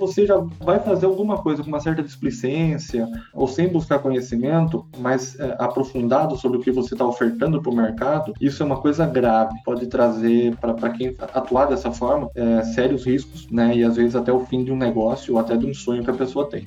você já vai fazer alguma coisa com uma certa displicência ou sem buscar conhecimento mais é, aprofundado sobre o que você está ofertando para o mercado, isso é uma coisa grave. Pode trazer para quem atuar dessa forma é, sérios riscos, né? E às vezes até o fim de um negócio ou até de um sonho que a pessoa tem.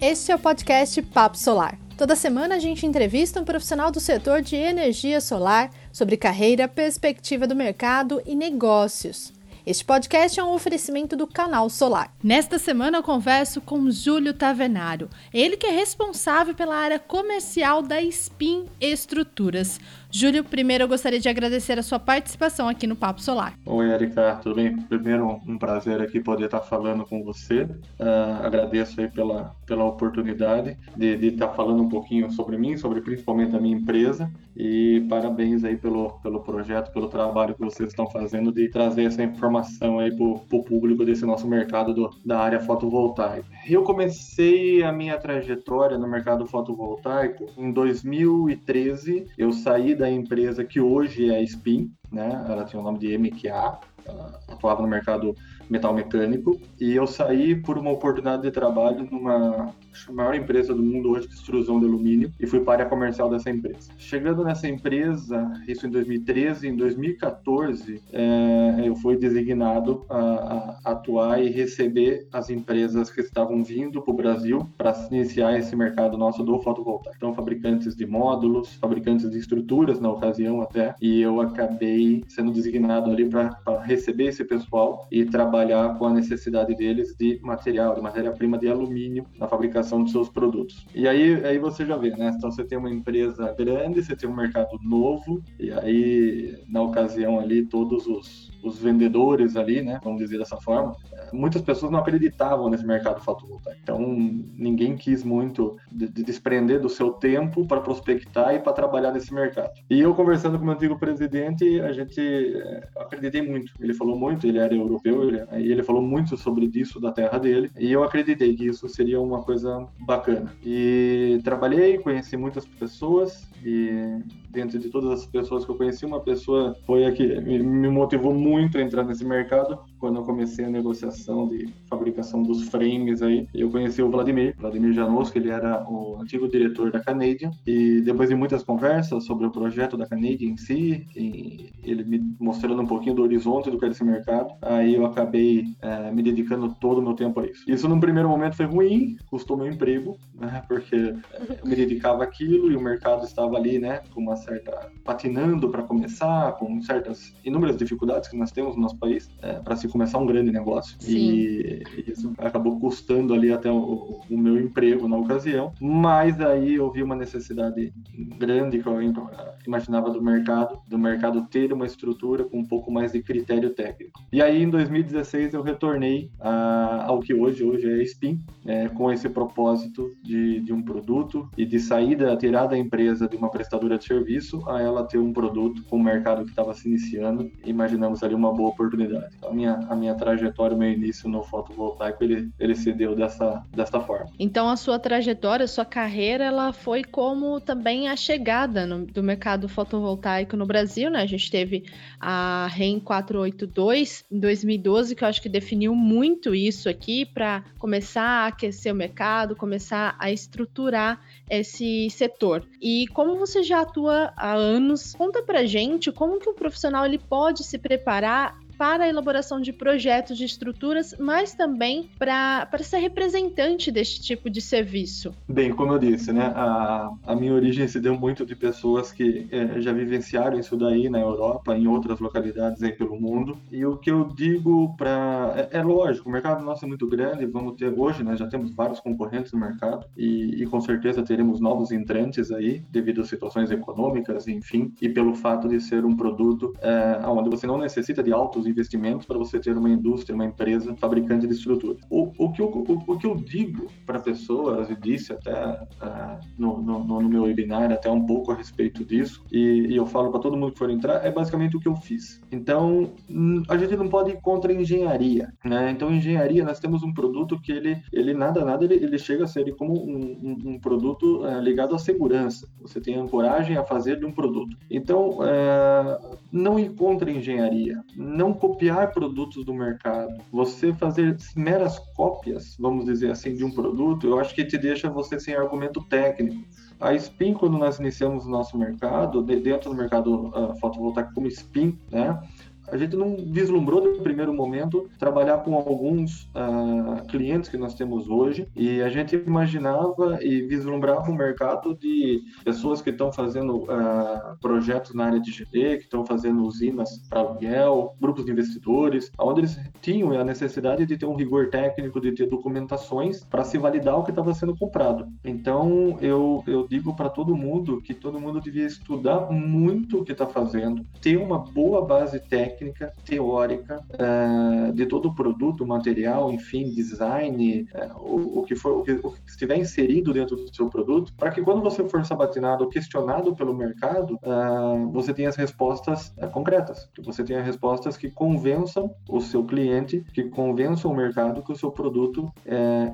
Este é o podcast Papo Solar. Toda semana a gente entrevista um profissional do setor de energia solar sobre carreira, perspectiva do mercado e negócios. Este podcast é um oferecimento do Canal Solar. Nesta semana eu converso com Júlio Tavenário, ele que é responsável pela área comercial da Spin Estruturas. Júlio, primeiro eu gostaria de agradecer a sua participação aqui no Papo Solar. Oi, Erika, tudo bem? Primeiro, um prazer aqui poder estar falando com você. Uh, agradeço aí pela, pela oportunidade de, de estar falando um pouquinho sobre mim, sobre principalmente a minha empresa. E parabéns aí pelo, pelo projeto, pelo trabalho que vocês estão fazendo de trazer essa informação aí para o público desse nosso mercado do, da área fotovoltaica. Eu comecei a minha trajetória no mercado fotovoltaico em 2013. Eu saí da empresa que hoje é a Spin, né? Ela tinha o nome de MQA, atuava no mercado metal mecânico e eu saí por uma oportunidade de trabalho numa maior empresa do mundo hoje de extrusão de alumínio e fui para a comercial dessa empresa. Chegando nessa empresa, isso em 2013, em 2014, é, eu fui designado a, a, atuar e receber as empresas que estavam vindo para o Brasil para iniciar esse mercado nosso do fotovoltaico. Então, fabricantes de módulos, fabricantes de estruturas na ocasião até, e eu acabei sendo designado ali para receber esse pessoal e trabalhar com a necessidade deles de material, de matéria-prima de alumínio na fabricação dos seus produtos. E aí, aí você já vê, né? Então você tem uma empresa grande, você tem um mercado novo, e aí, na ocasião ali, todos os, os vendedores ali, né? Vamos dizer dessa forma, muitas pessoas não acreditavam nesse mercado fotovoltaico. Então, ninguém quis muito de, de desprender do seu tempo para prospectar e para trabalhar nesse mercado. E eu, conversando com o meu antigo presidente, a gente é, acreditei muito. Ele falou muito, ele era europeu, ele, ele falou muito sobre isso da terra dele, e eu acreditei que isso seria uma coisa bacana. E trabalhei, conheci muitas pessoas, e dentro de todas as pessoas que eu conheci, uma pessoa foi a que me motivou muito a entrar nesse mercado, quando eu comecei a negociação de fabricação dos frames aí. Eu conheci o Vladimir, Vladimir Janosko, ele era o antigo diretor da Canadian, e depois de muitas conversas sobre o projeto da Canadian em si, ele me mostrando um pouquinho do horizonte do que era esse mercado, aí eu acabei é, me dedicando todo o meu tempo a isso. Isso num primeiro momento foi ruim, custou meu emprego, né, porque eu me dedicava àquilo e o mercado estava ali, né, com uma certa patinando para começar, com certas inúmeras dificuldades que nós temos no nosso país é, para se começar um grande negócio. E, e, isso acabou custando ali até o, o, meu emprego na ocasião. Mas aí eu vi uma necessidade grande que eu imaginava do mercado, do mercado ter uma estrutura com um pouco mais de critério técnico. E aí em 2016 eu retornei a, ao que hoje hoje é Spin, é, com esse propósito de, de um produto e de saída, tirar da empresa de uma prestadora de serviço a ela ter um produto com o mercado que estava se iniciando. Imaginamos ali uma boa oportunidade. Então, a minha, a minha trajetória, o meu início no fotovoltaico, ele, ele se deu dessa, dessa forma. Então, a sua trajetória, a sua carreira, ela foi como também a chegada no, do mercado fotovoltaico no Brasil, né? A gente teve a REN 482 em 2012, que eu acho que definiu muito isso aqui para começar a aquecer o mercado, começar a estruturar esse setor. E como você já atua há anos, conta pra gente como que o profissional ele pode se preparar para a elaboração de projetos de estruturas, mas também para ser representante deste tipo de serviço? Bem, como eu disse, né, a, a minha origem se deu muito de pessoas que é, já vivenciaram isso daí na Europa, em outras localidades aí pelo mundo. E o que eu digo para é, é, lógico, o mercado nosso é muito grande, vamos ter hoje, né, já temos vários concorrentes no mercado e, e com certeza teremos novos entrantes aí devido às situações econômicas, enfim, e pelo fato de ser um produto é, onde você não necessita de altos investimentos para você ter uma indústria, uma empresa fabricante de estrutura. O, o, que, eu, o, o que eu digo para pessoas, e disse até uh, no, no, no, meu webinar, até um pouco a respeito disso, e, e eu falo para todo mundo que for entrar, é basicamente o que eu fiz. Então, hum, a gente não pode ir contra a engenharia, né? Então, engenharia, nós temos um produto que ele, ele nada, nada, ele, ele chega a ser como um, um, um produto uh, ligado à segurança. Você tem ancoragem a fazer de um produto. Então, uh, não ir contra a engenharia, não copiar produtos do mercado. Você fazer meras cópias, vamos dizer assim, de um produto, eu acho que te deixa você sem argumento técnico. A Spin, quando nós iniciamos o nosso mercado, dentro do mercado uh, fotovoltaico como Spin, né? A gente não vislumbrou no primeiro momento trabalhar com alguns uh, clientes que nós temos hoje e a gente imaginava e vislumbrava um mercado de pessoas que estão fazendo uh, projetos na área de GD, que estão fazendo usinas para aluguel, grupos de investidores, onde eles tinham a necessidade de ter um rigor técnico, de ter documentações para se validar o que estava sendo comprado. Então eu, eu digo para todo mundo que todo mundo devia estudar muito o que está fazendo, ter uma boa base técnica técnica, teórica uh, de todo o produto, material, enfim, design, uh, o, o, que for, o que, o que, estiver inserido dentro do seu produto, para que quando você for sabatinado ou questionado pelo mercado, uh, você tenha as respostas concretas, que você tenha respostas que convençam o seu cliente, que convençam o mercado que o seu produto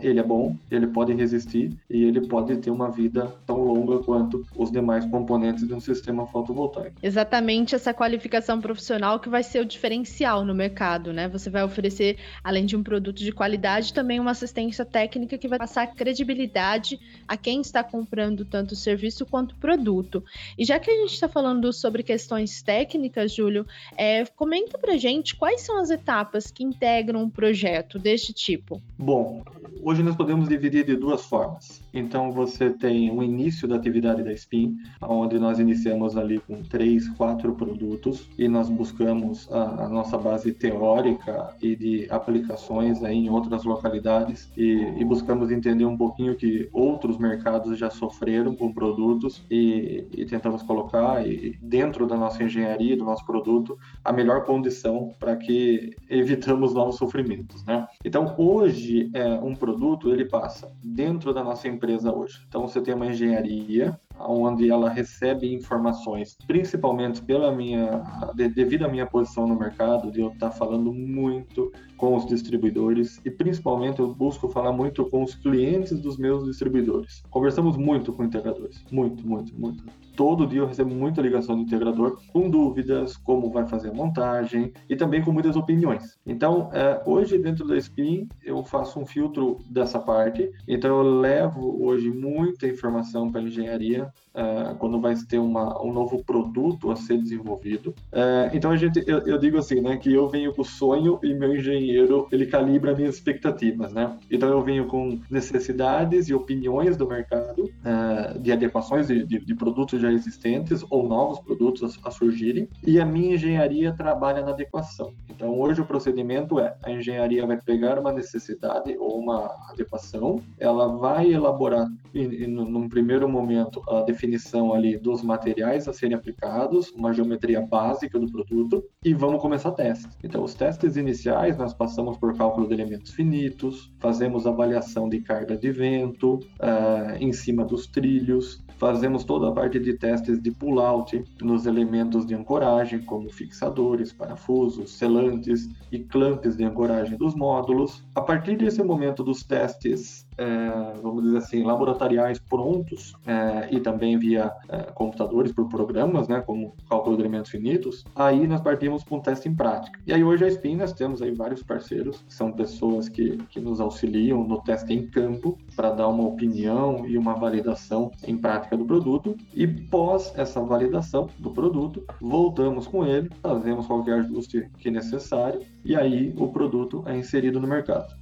ele é bom, ele pode resistir e ele pode ter uma vida tão longa quanto os demais componentes de um sistema fotovoltaico. Exatamente essa qualificação profissional que vai ser o diferencial no mercado, né? Você vai oferecer, além de um produto de qualidade, também uma assistência técnica que vai passar credibilidade a quem está comprando tanto o serviço quanto o produto. E já que a gente está falando sobre questões técnicas, Júlio, é, comenta pra gente quais são as etapas que integram um projeto deste tipo. Bom, hoje nós podemos dividir de duas formas. Então você tem o início da atividade da SPIN, onde nós iniciamos ali com três, quatro produtos e nós buscamos a, a nossa base teórica e de aplicações aí em outras localidades e, e, buscamos entender um pouquinho que outros mercados já sofreram com produtos e, e tentamos colocar e, dentro da nossa engenharia, do nosso produto, a melhor condição para que evitamos novos sofrimentos, né? Então hoje é, um produto ele passa dentro da nossa empresa hoje. Então você tem uma engenharia onde ela recebe informações, principalmente pela minha, devido à minha posição no mercado, de eu estar falando muito com os distribuidores e principalmente eu busco falar muito com os clientes dos meus distribuidores. Conversamos muito com integradores, muito, muito, muito. Todo dia eu recebo muita ligação do integrador com dúvidas, como vai fazer a montagem e também com muitas opiniões. Então, é, hoje dentro da Spin eu faço um filtro dessa parte, então eu levo hoje muita informação para a engenharia é, quando vai ter uma, um novo produto a ser desenvolvido. É, então a gente, eu, eu, digo assim, né, que eu venho com o sonho e meu engenheiro ele calibra minhas expectativas, né? Então eu venho com necessidades e opiniões do mercado, é, de adequações de, de, de, produtos já existentes ou novos produtos a, a surgirem, e a minha engenharia trabalha na adequação. Então hoje o procedimento é a engenharia vai pegar uma necessidade ou uma adequação, ela vai elaborar, num primeiro momento, a definição ali dos materiais a serem aplicados, uma geometria básica do produto e vamos começar testes. Então, os testes iniciais nós passamos por cálculo de elementos finitos, fazemos avaliação de carga de vento uh, em cima dos trilhos, fazemos toda a parte de testes de pull-out nos elementos de ancoragem, como fixadores, parafusos, selantes e clamps de ancoragem dos módulos. A partir desse momento dos testes é, vamos dizer assim, laboratoriais prontos é, e também via é, computadores por programas, né, como cálculo de elementos finitos, aí nós partimos para um teste em prática. E aí hoje a SPIN nós temos aí vários parceiros, que são pessoas que, que nos auxiliam no teste em campo para dar uma opinião e uma validação em prática do produto e pós essa validação do produto, voltamos com ele, fazemos qualquer ajuste que necessário e aí o produto é inserido no mercado.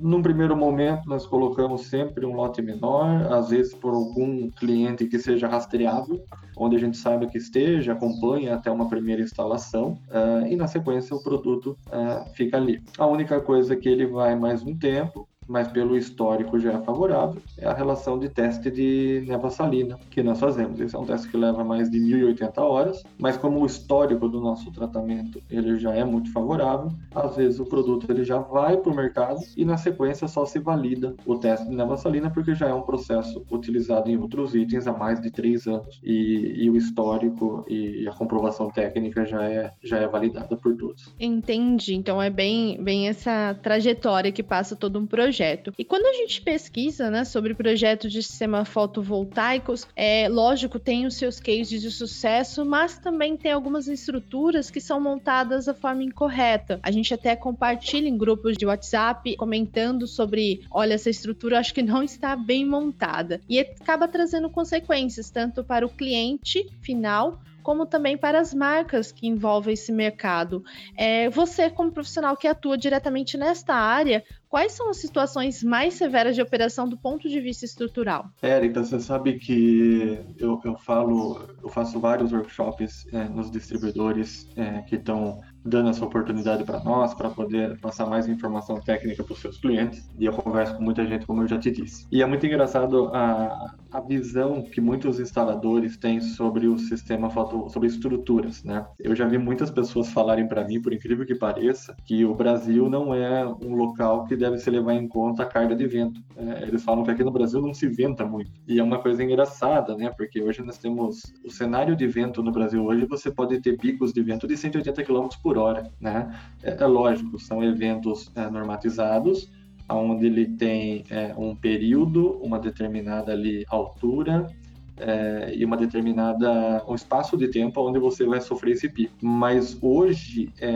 Num primeiro momento, nós colocamos sempre um lote menor, às vezes por algum cliente que seja rastreável, onde a gente saiba que esteja, acompanha até uma primeira instalação, uh, e na sequência o produto uh, fica ali. A única coisa é que ele vai mais um tempo, mas pelo histórico já é favorável, é a relação de teste de neva salina que nós fazemos. Esse é um teste que leva mais de 1080 horas, mas como o histórico do nosso tratamento ele já é muito favorável, às vezes o produto ele já vai para o mercado e na sequência só se valida o teste de neva salina porque já é um processo utilizado em outros itens há mais de três anos e, e o histórico e a comprovação técnica já é, já é validada por todos. Entendi. Então é bem, bem essa trajetória que passa todo um projeto projeto. E quando a gente pesquisa né, sobre projetos de sistema fotovoltaicos, é lógico, tem os seus cases de sucesso, mas também tem algumas estruturas que são montadas da forma incorreta. A gente até compartilha em grupos de WhatsApp comentando sobre, olha, essa estrutura acho que não está bem montada. E acaba trazendo consequências tanto para o cliente final como também para as marcas que envolvem esse mercado. É, você, como profissional que atua diretamente nesta área, quais são as situações mais severas de operação do ponto de vista estrutural? Érica, você sabe que eu, eu falo, eu faço vários workshops é, nos distribuidores é, que estão dando essa oportunidade para nós, para poder passar mais informação técnica para os seus clientes. E eu converso com muita gente, como eu já te disse. E é muito engraçado a, a visão que muitos instaladores têm sobre o sistema sobre estruturas, né? Eu já vi muitas pessoas falarem para mim, por incrível que pareça, que o Brasil não é um local que deve se levar em conta a carga de vento. É, eles falam que aqui no Brasil não se venta muito. E é uma coisa engraçada, né? Porque hoje nós temos o cenário de vento no Brasil. Hoje você pode ter picos de vento de 180 km por por hora, né? É, é lógico, são eventos é, normatizados, onde ele tem é, um período, uma determinada ali altura, é, e uma determinada um espaço de tempo onde você vai sofrer esse pico. Mas hoje é,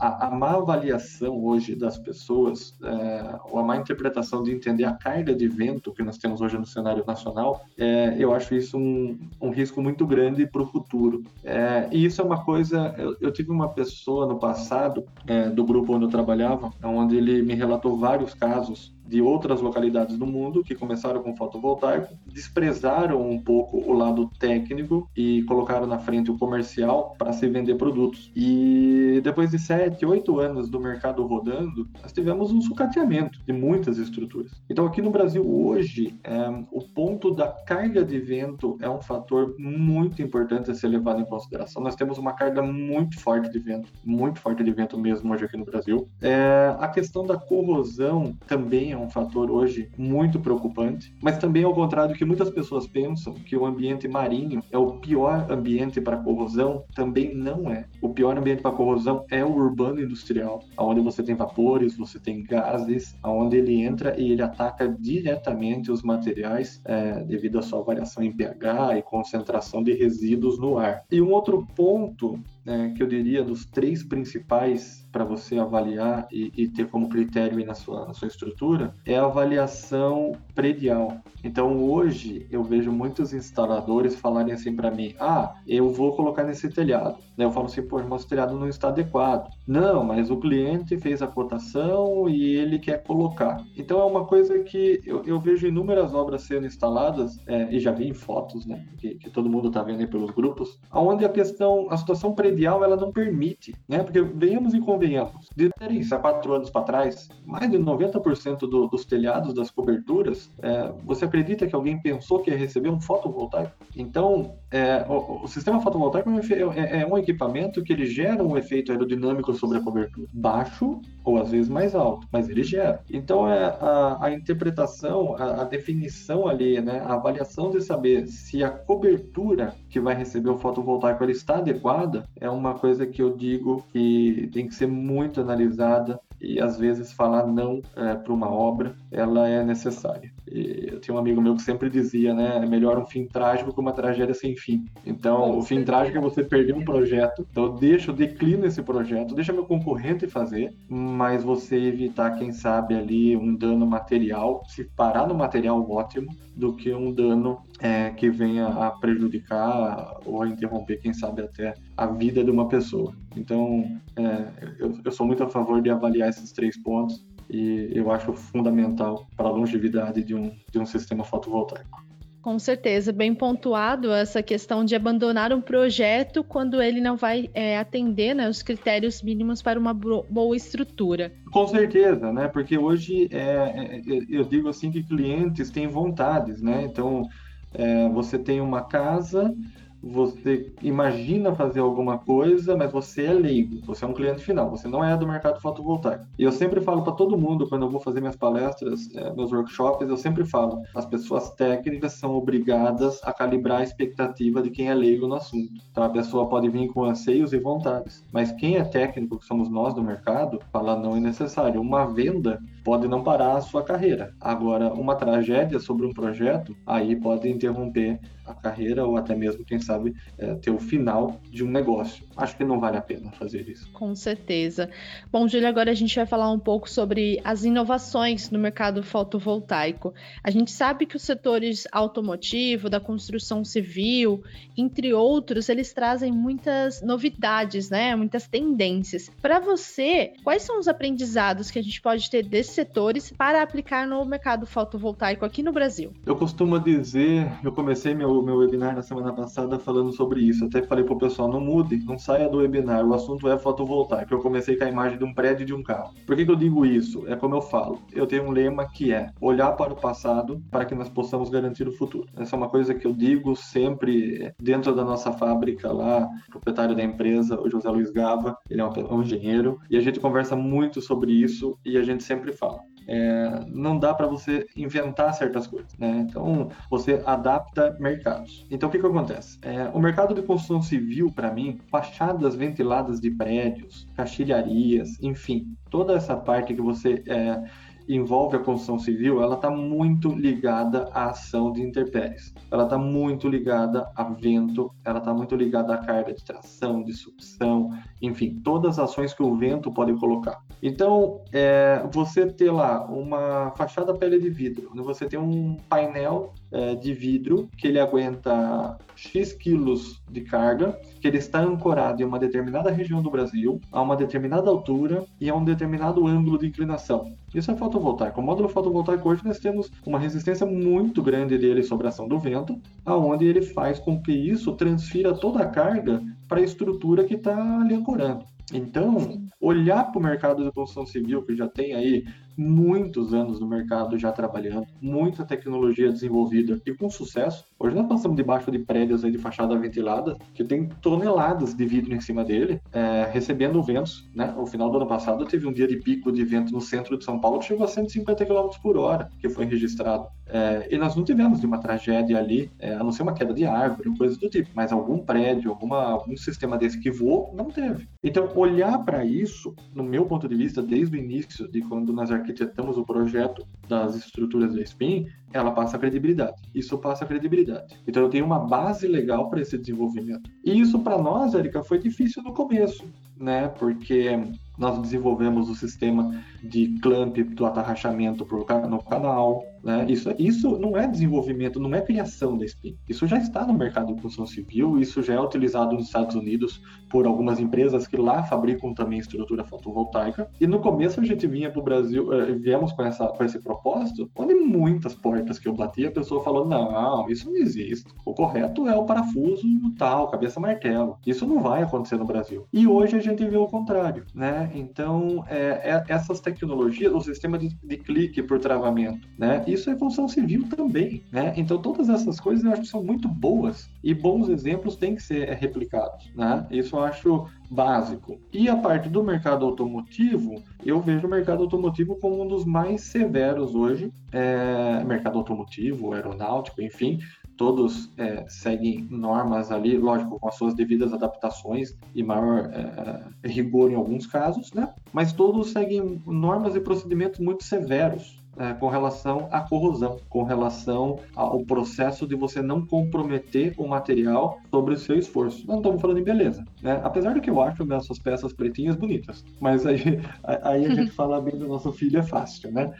a, a, má avaliação hoje das pessoas, é, ou a má interpretação de entender a carga de vento que nós temos hoje no cenário nacional, é, eu acho isso um, um risco muito grande para o futuro. É, e isso é uma coisa. Eu, eu, tive uma pessoa no passado é, do grupo onde eu trabalhava, onde ele me relatou vários casos de outras localidades do mundo que começaram com fotovoltaico, desprezaram um pouco o lado técnico e colocaram na frente o comercial para se vender produtos. E depois de sete, oito anos do mercado rodando, nós tivemos um sucateamento de muitas estruturas. Então aqui no Brasil hoje, é, o ponto da carga de vento é um fator muito importante a ser levado em consideração. Nós temos uma carga muito forte de vento, muito forte de vento mesmo hoje aqui no Brasil. É, a questão da corrosão também é um fator hoje muito preocupante, mas também ao contrário do que muitas pessoas pensam, que o ambiente marinho é o pior ambiente para corrosão, também não é. O pior ambiente para corrosão é o urbano industrial, onde você tem vapores, você tem gases, onde ele entra e ele ataca diretamente os materiais é, devido à sua variação em pH e concentração de resíduos no ar. E um outro ponto é, que eu diria dos três principais para você avaliar e, e, ter como critério na sua, na sua estrutura é a avaliação predial. Então hoje eu vejo muitos instaladores falarem assim para mim: ah, eu vou colocar nesse telhado. Eu falo assim: pô, mas o telhado não está adequado. Não, mas o cliente fez a cotação e ele quer colocar. Então é uma coisa que eu, eu vejo inúmeras obras sendo instaladas é, e já vi em fotos, né, que, que todo mundo está vendo aí pelos grupos, onde a questão, a situação predial ela não permite, né, porque venhamos e convenhamos. De isso, há quatro anos para trás, mais de 90% do, dos telhados das coberturas, é, você acredita que alguém pensou que ia receber um fotovoltaico? Então, é, o, o, sistema fotovoltaico é, é, um equipamento que ele gera um efeito aerodinâmico sobre a cobertura, baixo ou às vezes mais alto, mas ele gera. Então, é a, a interpretação, a, a, definição ali, né, a avaliação de saber se a cobertura que vai receber o fotovoltaico ela está adequada é uma coisa que eu digo que tem que ser muito analisada e às vezes falar não é, para uma obra ela é necessária. Eu tinha um amigo meu que sempre dizia, né, é melhor um fim trágico que uma tragédia sem fim. Então, o fim trágico é você perder um projeto. Então, eu deixo, eu declino esse projeto, deixa meu concorrente fazer, mas você evitar, quem sabe, ali um dano material, se parar no material ótimo, do que um dano é, que venha a prejudicar ou a interromper, quem sabe, até a vida de uma pessoa. Então, é, eu, eu sou muito a favor de avaliar esses três pontos e eu acho fundamental para a longevidade de um, de um sistema fotovoltaico. Com certeza, bem pontuado essa questão de abandonar um projeto quando ele não vai é, atender né, os critérios mínimos para uma boa estrutura. Com certeza, né? Porque hoje é, é, eu digo assim que clientes têm vontades, né? Então é, você tem uma casa você imagina fazer alguma coisa, mas você é leigo, você é um cliente final, você não é do mercado fotovoltaico. E eu sempre falo para todo mundo, quando eu vou fazer minhas palestras, é, meus workshops, eu sempre falo: as pessoas técnicas são obrigadas a calibrar a expectativa de quem é leigo no assunto. Então a pessoa pode vir com anseios e vontades, mas quem é técnico, que somos nós do mercado, fala não é necessário. Uma venda pode não parar a sua carreira. Agora, uma tragédia sobre um projeto, aí pode interromper a carreira ou até mesmo, quem sabe, é, ter o final de um negócio. Acho que não vale a pena fazer isso. Com certeza. Bom, Júlia, agora a gente vai falar um pouco sobre as inovações no mercado fotovoltaico. A gente sabe que os setores automotivo, da construção civil, entre outros, eles trazem muitas novidades, né? Muitas tendências. Para você, quais são os aprendizados que a gente pode ter desses setores para aplicar no mercado fotovoltaico aqui no Brasil? Eu costumo dizer, eu comecei meu o meu webinar na semana passada falando sobre isso. Até falei pro pessoal, não mude, não saia do webinar, o assunto é fotovoltaico. Eu comecei com a imagem de um prédio e de um carro. Por que, que eu digo isso? É como eu falo, eu tenho um lema que é olhar para o passado para que nós possamos garantir o futuro. Essa é uma coisa que eu digo sempre dentro da nossa fábrica lá, proprietário da empresa, o José Luiz Gava, ele é um engenheiro, e a gente conversa muito sobre isso e a gente sempre fala é, não dá para você inventar certas coisas, né? Então você adapta mercados. Então o que que acontece? É, o mercado de construção civil, para mim, fachadas ventiladas de prédios, caixilharias, enfim, toda essa parte que você é, envolve a construção civil, ela está muito ligada à ação de intempéries. Ela está muito ligada a vento, ela está muito ligada à carga de tração, de sucção, enfim, todas as ações que o vento pode colocar. Então, é, você ter lá uma fachada pele de vidro, onde você tem um painel é, de vidro que ele aguenta X quilos de carga, que ele está ancorado em uma determinada região do Brasil, a uma determinada altura e a um determinado ângulo de inclinação. Isso é fotovoltaico. O módulo fotovoltaico hoje nós temos uma resistência muito grande dele sobre a ação do vento, aonde ele faz com que isso transfira toda a carga para a estrutura que está ali ancorando. Então, olhar para o mercado de construção civil, que já tem aí muitos anos no mercado já trabalhando, muita tecnologia desenvolvida e com sucesso. Hoje nós passamos debaixo de prédios de fachada ventilada que tem toneladas de vidro em cima dele, é, recebendo ventos. Né? No final do ano passado teve um dia de pico de vento no centro de São Paulo que chegou a 150 km por hora, que foi registrado. É, e nós não tivemos uma tragédia ali, é, a não ser uma queda de árvore, coisas do tipo, mas algum prédio, alguma, algum sistema desse que voou, não teve. Então, olhar para isso, no meu ponto de vista, desde o início de quando nós arquitetamos o projeto das estruturas da SPIN, ela passa credibilidade. Isso passa credibilidade. Então eu tenho uma base legal para esse desenvolvimento. E isso para nós, Erika, foi difícil no começo, né? Porque nós desenvolvemos o sistema de clamp do atarrachamento no canal. Né? Isso, isso não é desenvolvimento, não é criação da SPIN. Isso já está no mercado de construção civil, isso já é utilizado nos Estados Unidos por algumas empresas que lá fabricam também estrutura fotovoltaica. E no começo a gente vinha para o Brasil, eh, viemos com, essa, com esse propósito, onde muitas portas que eu bati, a pessoa falou: não, isso não existe. O correto é o parafuso tal, cabeça martelo. Isso não vai acontecer no Brasil. E hoje a gente vê o contrário, né? Então, é, é, essas tecnologias, o sistema de, de, clique por travamento, né? Isso é função civil também, né? Então, todas essas coisas eu acho que são muito boas e bons exemplos têm que ser replicados, né? Isso eu acho básico. E a parte do mercado automotivo, eu vejo o mercado automotivo como um dos mais severos hoje, é, mercado automotivo, aeronáutico, enfim, todos é, seguem normas ali, lógico, com as suas devidas adaptações e maior é, é, rigor em alguns casos, né? Mas todos seguem normas e procedimentos muito severos é, com relação à corrosão, com relação ao processo de você não comprometer o material sobre o seu esforço. Não estamos falando em beleza, né? Apesar de que eu acho essas peças pretinhas bonitas, mas aí, aí a gente fala bem do nosso filho é fácil, né?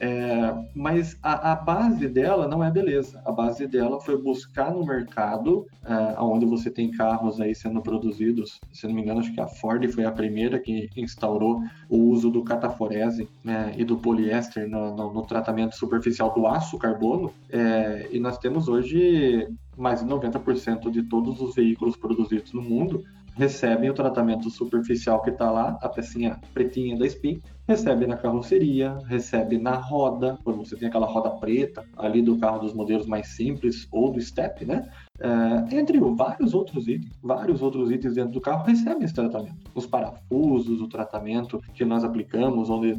É, mas a, a, base dela não é beleza. A base dela foi buscar no mercado, é, onde você tem carros aí sendo produzidos. Se não me engano, acho que a Ford foi a primeira que instaurou o uso do cataforese né, e do poliéster no, no, no, tratamento superficial do aço carbono. É, e nós temos hoje mais de 90% de todos os veículos produzidos no mundo recebem o tratamento superficial que está lá, a pecinha pretinha da Spin, recebe na carroceria, recebe na roda, quando você tem aquela roda preta ali do carro dos modelos mais simples ou do Step, né? É, entre vários outros itens, vários outros itens dentro do carro recebem esse tratamento. Os parafusos, o tratamento que nós aplicamos, onde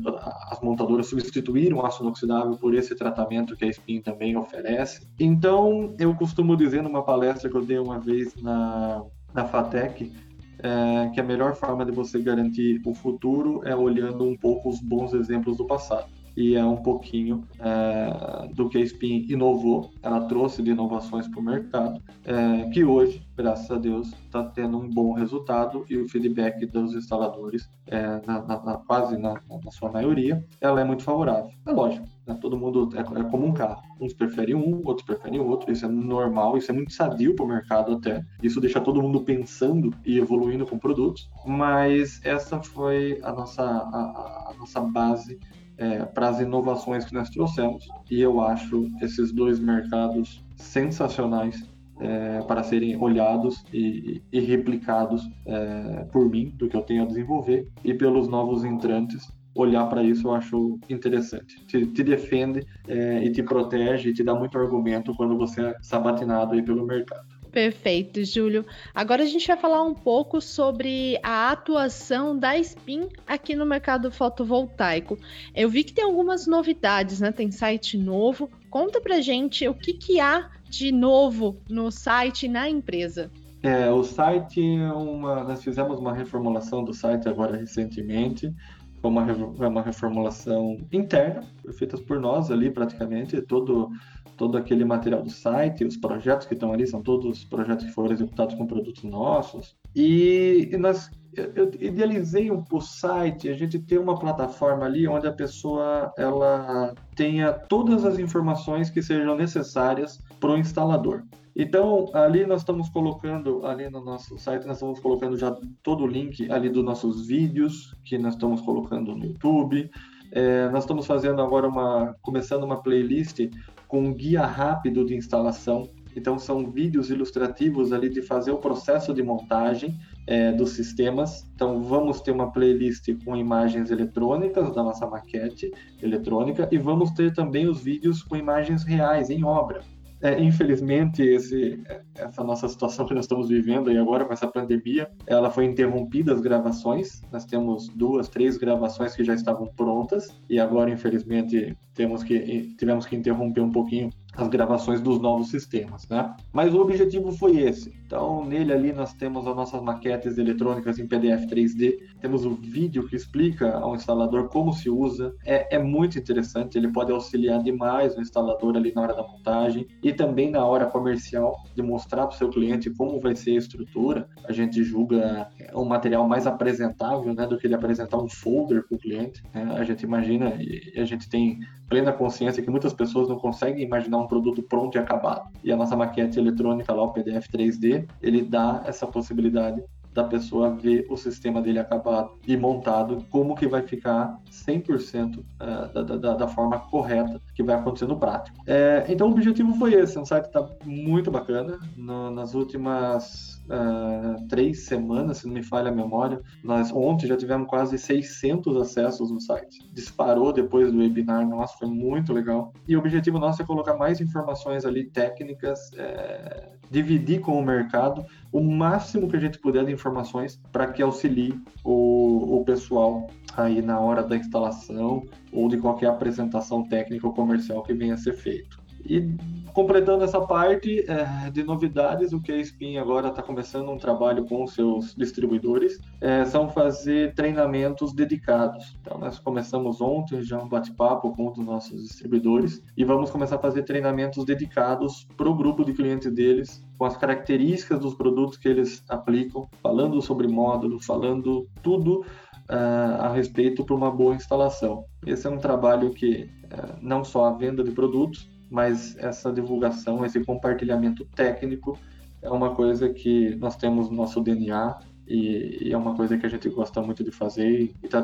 as montadoras substituíram o aço inoxidável por esse tratamento que a Spin também oferece. Então, eu costumo dizer numa palestra que eu dei uma vez na, na FATEC, é, que a melhor forma de você garantir o futuro é olhando um pouco os bons exemplos do passado. e é um pouquinho é, do que a Spin inovou. Ela trouxe de inovações para o mercado, é, que hoje, graças a Deus, está tendo um bom resultado e o feedback dos instaladores, é, na, na, na, quase na, na, sua maioria, ela é muito favorável. É lógico, né? todo mundo é, é, como um carro. Uns preferem um, outros preferem outro. Isso é normal, isso é muito sadio para o mercado até. Isso deixa todo mundo pensando e evoluindo com produtos. Mas essa foi a nossa, a, a nossa base é, para as inovações que nós trouxemos. E eu acho esses dois mercados sensacionais é, para serem olhados e, e replicados é, por mim, do que eu tenho a desenvolver, e pelos novos entrantes. Olhar para isso eu acho interessante. Te, te defende é, e te protege e te dá muito argumento quando você é sabatinado aí pelo mercado. Perfeito, Júlio. Agora a gente vai falar um pouco sobre a atuação da Spin aqui no mercado fotovoltaico. Eu vi que tem algumas novidades, né? Tem site novo. Conta pra gente o que, que há de novo no site e na empresa. É, o site, uma, nós fizemos uma reformulação do site agora recentemente. Foi uma, uma reformulação interna, feita por nós ali praticamente. Todo todo aquele material do site, os projetos que estão ali são todos projetos que foram executados com produtos nossos. E, e nós eu idealizei um o site, a gente tem uma plataforma ali onde a pessoa ela tenha todas as informações que sejam necessárias para o instalador. Então, ali nós estamos colocando, ali no nosso site, nós estamos colocando já todo o link ali dos nossos vídeos que nós estamos colocando no YouTube. É, nós estamos fazendo agora uma, começando uma playlist com um guia rápido de instalação. Então, são vídeos ilustrativos ali de fazer o processo de montagem é, dos sistemas. Então, vamos ter uma playlist com imagens eletrônicas da nossa maquete eletrônica e vamos ter também os vídeos com imagens reais em obra. É, infelizmente, esse, essa nossa situação que nós estamos vivendo aí agora com essa pandemia, ela foi interrompida as gravações. Nós temos duas, três gravações que já estavam prontas e agora, infelizmente, temos que tivemos que interromper um pouquinho as gravações dos novos sistemas, né? Mas o objetivo foi esse. Então, nele ali nós temos as nossas maquetes eletrônicas em PDF 3D, temos o vídeo que explica ao instalador como se usa. É, é muito interessante, ele pode auxiliar demais o instalador ali na hora da montagem e também na hora comercial de mostrar para o seu cliente como vai ser a estrutura. A gente julga um material mais apresentável, né, do que ele apresentar um folder para o cliente. Né? A gente imagina e a gente tem plena consciência que muitas pessoas não conseguem imaginar um produto pronto e acabado. E a nossa maquete eletrônica lá, o PDF 3D, ele dá essa possibilidade da pessoa ver o sistema dele acabado e montado, como que vai ficar 100% uh, da, da, da, forma correta que vai acontecer no prático. É, então o objetivo foi esse, é um site está muito bacana. No, nas últimas uh, três semanas, se não me falha a memória. Nós ontem já tivemos quase 600 acessos no site. Disparou depois do webinar, nossa, foi muito legal. E o objetivo nosso é colocar mais informações ali técnicas, é, dividir com o mercado o máximo que a gente puder de informações para que auxilie o, o pessoal aí na hora da instalação ou de qualquer apresentação técnica ou comercial que venha a ser feito. E completando essa parte é, de novidades, o que a Spin agora está começando um trabalho com seus distribuidores, é, são fazer treinamentos dedicados. Então, nós começamos ontem já um bate-papo com um dos nossos distribuidores e vamos começar a fazer treinamentos dedicados para o grupo de clientes deles, com as características dos produtos que eles aplicam, falando sobre módulo, falando tudo uh, a respeito para uma boa instalação. Esse é um trabalho que uh, não só a venda de produtos, mas essa divulgação, esse compartilhamento técnico é uma coisa que nós temos no nosso DNA e, e, é uma coisa que a gente gosta muito de fazer e está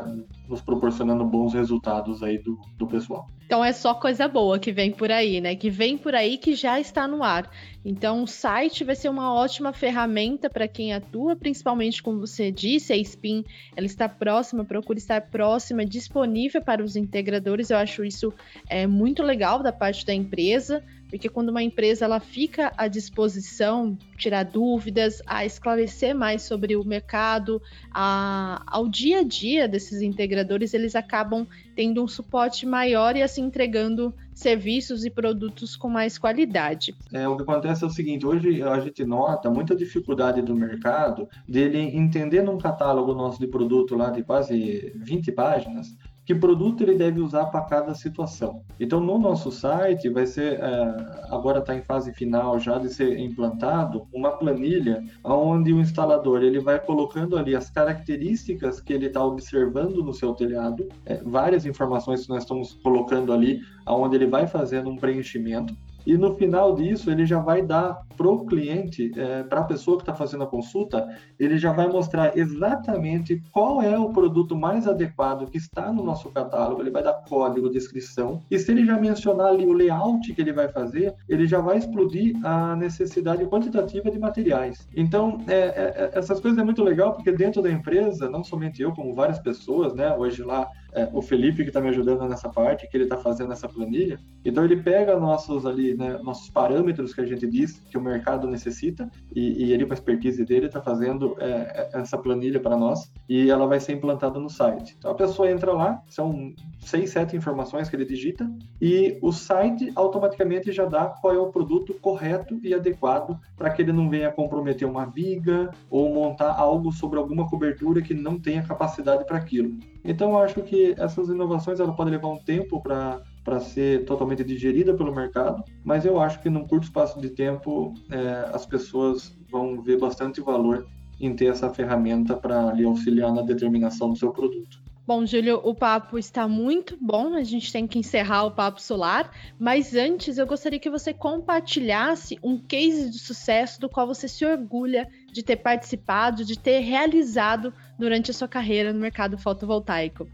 nos proporcionando bons resultados aí do, do pessoal. Então é só coisa boa que vem por aí, né? Que vem por aí que já está no ar. Então o site vai ser uma ótima ferramenta para quem atua, principalmente como você disse, a Spin, ela está próxima, procura estar próxima, disponível para os integradores. Eu acho isso é muito legal da parte da empresa porque quando uma empresa ela fica à disposição, tirar dúvidas, a esclarecer mais sobre o mercado, a, ao dia a dia desses integradores, eles acabam tendo um suporte maior e assim entregando serviços e produtos com mais qualidade. É, o que acontece é o seguinte, hoje a gente nota muita dificuldade do mercado dele entender num catálogo nosso de produto lá de quase 20 páginas, que produto ele deve usar para cada situação. Então, no nosso site, vai ser, é, agora está em fase final já de ser implantado, uma planilha onde o instalador ele vai colocando ali as características que ele está observando no seu telhado, é, várias informações que nós estamos colocando ali, onde ele vai fazendo um preenchimento. E no final disso, ele já vai dar para o cliente, é, para a pessoa que está fazendo a consulta, ele já vai mostrar exatamente qual é o produto mais adequado que está no nosso catálogo. Ele vai dar código, descrição. E se ele já mencionar ali o layout que ele vai fazer, ele já vai explodir a necessidade quantitativa de materiais. Então, é, é, essas coisas é muito legal porque dentro da empresa, não somente eu, como várias pessoas, né? Hoje lá é, o Felipe que está me ajudando nessa parte, que ele está fazendo essa planilha. Então ele pega nossos ali, né, nossos parâmetros que a gente diz que o mercado necessita e, e ele com a expertise dele está fazendo é, é, essa planilha para nós e ela vai ser implantada no site. Então a pessoa entra lá, são seis, sete informações que ele digita e o site automaticamente já dá qual é o produto correto e adequado para que ele não venha comprometer uma viga ou montar algo sobre alguma cobertura que não tenha capacidade para aquilo. Então, eu acho que essas inovações ela podem levar um tempo para para ser totalmente digerida pelo mercado, mas eu acho que num curto espaço de tempo é, as pessoas vão ver bastante valor em ter essa ferramenta para lhe auxiliar na determinação do seu produto. Bom, Júlio, o papo está muito bom, a gente tem que encerrar o papo solar, mas antes eu gostaria que você compartilhasse um case de sucesso do qual você se orgulha de ter participado, de ter realizado durante a sua carreira no mercado fotovoltaico.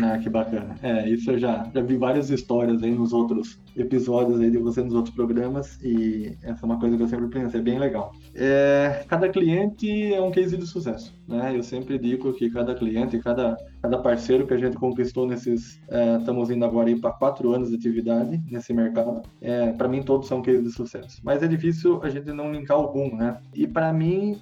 Ah, que bacana. É, isso eu já, já vi várias histórias aí nos outros episódios aí de você nos outros programas e essa é uma coisa que eu sempre pensei, é bem legal. É, cada cliente é um case de sucesso, né? Eu sempre digo que cada cliente, cada, cada parceiro que a gente conquistou nesses, é, estamos indo agora para quatro anos de atividade nesse mercado, é, para mim todos são cases de sucesso. Mas é difícil a gente não linkar algum, né? E para mim,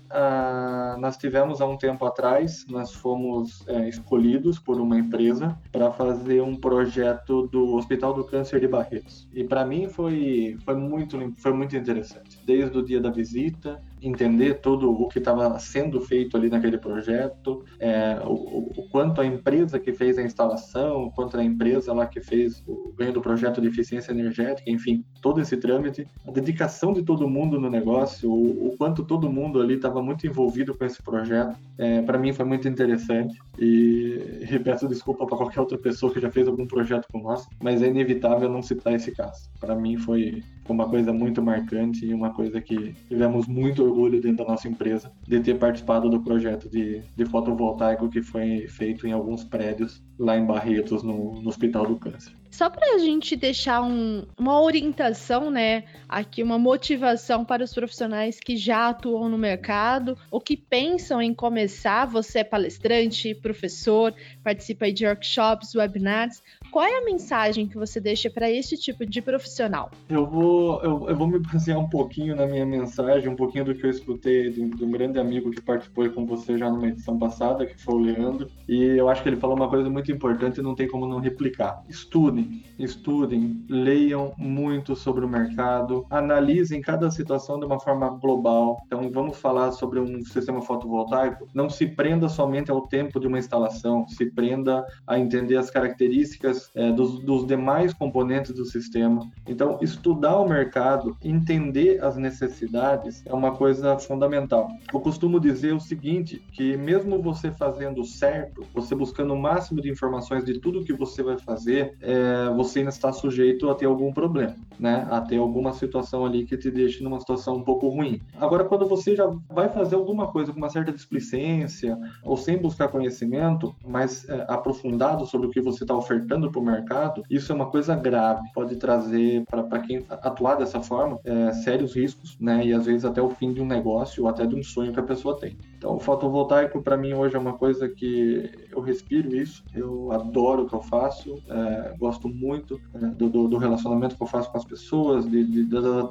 nós tivemos há um tempo atrás, nós fomos é, escolhidos por uma empresa para fazer um projeto do Hospital do Câncer de Barretos. E para mim foi, foi, muito, foi muito interessante. Desde o dia da visita, entender tudo o que estava sendo feito ali naquele projeto, é, o, o, quanto a empresa que fez a instalação, o quanto a empresa lá que fez o ganho do projeto de eficiência energética, enfim, todo esse trâmite, a dedicação de todo mundo no negócio, o, o quanto todo mundo ali estava muito envolvido com esse projeto, é, para mim foi muito interessante e, e peço desculpa para qualquer outra pessoa que já fez algum projeto com nós, mas é inevitável não citar esse caso. Para mim foi uma coisa muito marcante e uma coisa que tivemos muito orgulho dentro da nossa empresa de ter participado do projeto de, de fotovoltaico que foi feito em alguns prédios lá em Barretos, no, no Hospital do Câncer. Só para a gente deixar um, uma orientação, né? Aqui, uma motivação para os profissionais que já atuam no mercado ou que pensam em começar. Você é palestrante, professor, participa de workshops, webinars. Qual é a mensagem que você deixa para esse tipo de profissional? Eu vou, eu, eu, vou me basear um pouquinho na minha mensagem, um pouquinho do que eu escutei de, de um grande amigo que participou com você já numa edição passada, que foi o Leandro. E eu acho que ele falou uma coisa muito importante e não tem como não replicar. Estudem, estudem, leiam muito sobre o mercado, analisem cada situação de uma forma global. Então, vamos falar sobre um sistema fotovoltaico. Não se prenda somente ao tempo de uma instalação, se prenda a entender as características é, dos, dos demais componentes do sistema. Então, estudar o mercado, entender as necessidades é uma coisa fundamental. Eu costumo dizer o seguinte, que mesmo você fazendo certo, você buscando o máximo de informações de tudo que você vai fazer, é, você ainda está sujeito a ter algum problema, né? A ter alguma situação ali que te deixe numa situação um pouco ruim. Agora, quando você já vai fazer alguma coisa com uma certa displicência ou sem buscar conhecimento mais é, aprofundado sobre o que você está ofertando para o mercado, isso é uma coisa grave, pode trazer para quem atuar dessa forma é, sérios riscos, né? E às vezes até o fim de um negócio ou até de um sonho que a pessoa tem. Então, o fotovoltaico para mim hoje é uma coisa que eu respiro isso, eu adoro o que eu faço, é, gosto muito é, do, do, relacionamento que eu faço com as pessoas, de, de,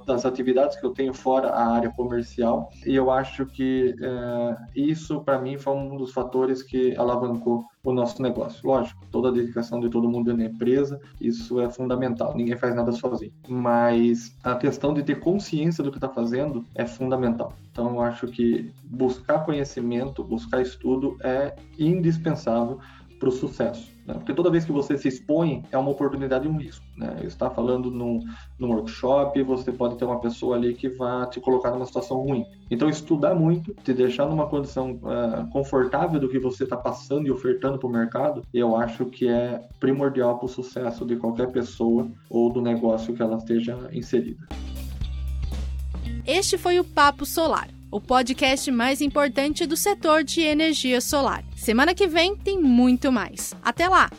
das atividades que eu tenho fora a área comercial, e eu acho que é, isso para mim foi um dos fatores que alavancou o nosso negócio. Lógico, toda a dedicação de todo mundo na empresa, isso é fundamental. Ninguém faz nada sozinho. Mas a questão de ter consciência do que está fazendo é fundamental. Então, eu acho que buscar conhecimento, buscar estudo é indispensável para o sucesso. Né? Porque toda vez que você se expõe, é uma oportunidade e um risco. Né? Falando num, num workshop, você pode ter uma pessoa ali que vai te colocar numa situação ruim. Então, estudar muito, te deixar numa condição uh, confortável do que você está passando e ofertando para o mercado, eu acho que é primordial para o sucesso de qualquer pessoa ou do negócio que ela esteja inserida. Este foi o Papo Solar o podcast mais importante do setor de energia solar. Semana que vem tem muito mais. Até lá!